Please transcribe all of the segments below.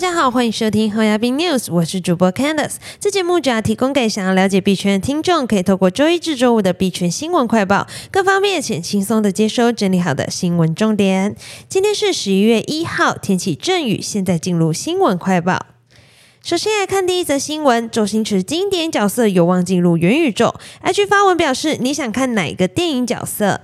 大家好，欢迎收听侯亚斌 News，我是主播 Candice。这节目主要提供给想要了解币圈的听众，可以透过周一至周五的币圈新闻快报，更方便且轻松的接收整理好的新闻重点。今天是十一月一号，天气阵雨，现在进入新闻快报。首先来看第一则新闻，周星驰经典角色有望进入元宇宙。IG 发文表示，你想看哪个电影角色？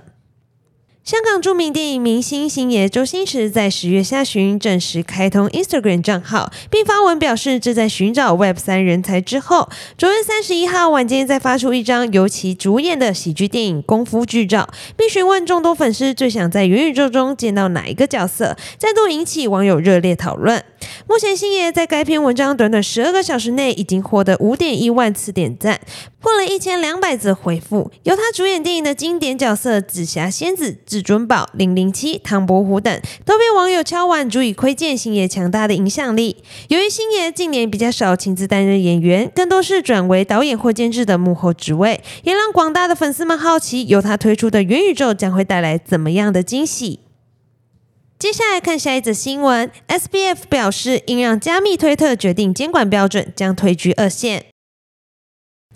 香港著名电影明星星爷周星驰在十月下旬正式开通 Instagram 账号，并发文表示，正在寻找 Web 三人才之后，九月三十一号晚间再发出一张由其主演的喜剧电影功夫剧照，并询问众多粉丝最想在元宇宙中见到哪一个角色，再度引起网友热烈讨论。目前星爷在该篇文章短短十二个小时内已经获得五点一万次点赞，破了一千两百则回复。由他主演电影的经典角色紫霞仙子。至尊宝、零零七、唐伯虎等都被网友敲碗，足以窥见星爷强大的影响力。由于星爷近年比较少亲自担任演员，更多是转为导演或监制的幕后职位，也让广大的粉丝们好奇，由他推出的元宇宙将会带来怎么样的惊喜。接下来看下一则新闻，SBF 表示，应让加密推特决定监管标准，将退居二线。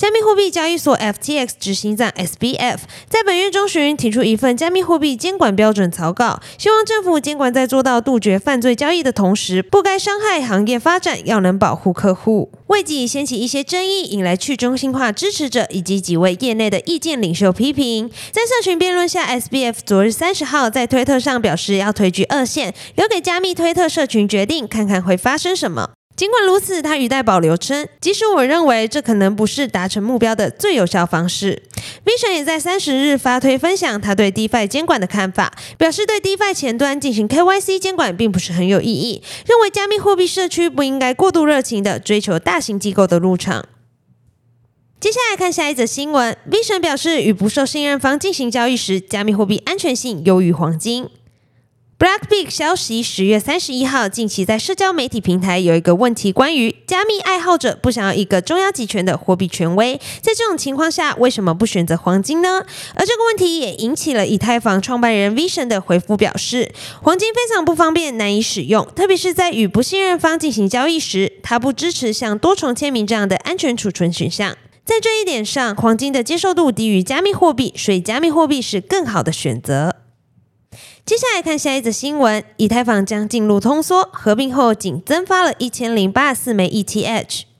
加密货币交易所 FTX 执行长 SBF 在本月中旬提出一份加密货币监管标准草稿，希望政府监管在做到杜绝犯罪交易的同时，不该伤害行业发展，要能保护客户。未几掀起一些争议，引来去中心化支持者以及几位业内的意见领袖批评。在社群辩论下，SBF 昨日三十号在推特上表示要退居二线，留给加密推特社群决定，看看会发生什么。尽管如此，他语带保留称，即使我认为这可能不是达成目标的最有效方式。Vision 也在三十日发推分享他对 DeFi 监管的看法，表示对 DeFi 前端进行 KYC 监管并不是很有意义，认为加密货币社区不应该过度热情的追求大型机构的入场。接下来看下一则新闻，Vision 表示，与不受信任方进行交易时，加密货币安全性优于黄金。Blackpink 消息，十月三十一号，近期在社交媒体平台有一个问题，关于加密爱好者不想要一个中央集权的货币权威，在这种情况下，为什么不选择黄金呢？而这个问题也引起了以太坊创办人 Vision 的回复，表示黄金非常不方便，难以使用，特别是在与不信任方进行交易时，他不支持像多重签名这样的安全储存选项。在这一点上，黄金的接受度低于加密货币，所以加密货币是更好的选择。接下来看下一则新闻：以太坊将进入通缩，合并后仅增发了一千零八十四枚 ETH。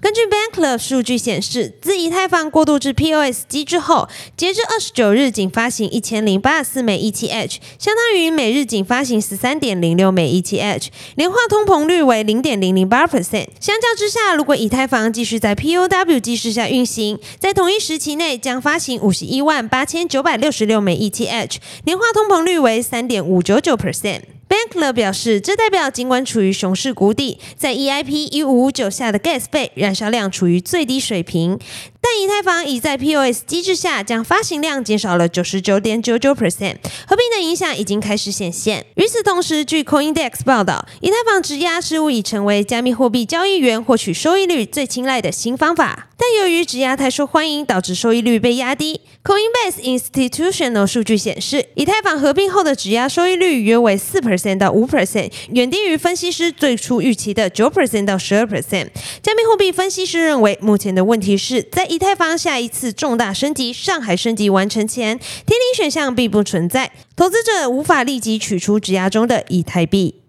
根据 Bankclub 数据显示，自以太坊过渡至 POS 机制后，截至二十九日仅发行一千零八十四枚 ETH，相当于每日仅发行十三点零六枚 ETH，年化通膨率为零点零零八 percent。相较之下，如果以太坊继续在 POW 机制下运行，在同一时期内将发行五十一万八千九百六十六枚 ETH，年化通膨率为三点五九九 percent。Bankler 表示，这代表尽管处于熊市谷底，在 EIP 一五五九下的 Gas 费燃烧量处于最低水平。但以太坊已在 POS 机制下，将发行量减少了九十九点九九 percent，合并的影响已经开始显现。与此同时，据 CoinDex 报道，以太坊质押事务已成为加密货币交易员获取收益率最青睐的新方法。但由于质押太受欢迎，导致收益率被压低。Coinbase Institutional 数据显示，以太坊合并后的质押收益率约为四 percent 到五 percent，远低于分析师最初预期的九 percent 到十二 percent。加密货币分析师认为，目前的问题是在以太坊下一次重大升级——上海升级完成前，天顶选项并不存在，投资者无法立即取出质押中的以太币。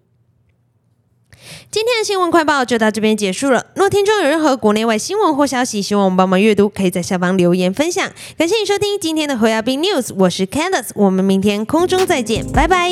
今天的新闻快报就到这边结束了。若听众有任何国内外新闻或消息，希望我们帮忙阅读，可以在下方留言分享。感谢你收听今天的侯亚斌 News，我是 Candice，我们明天空中再见，拜拜。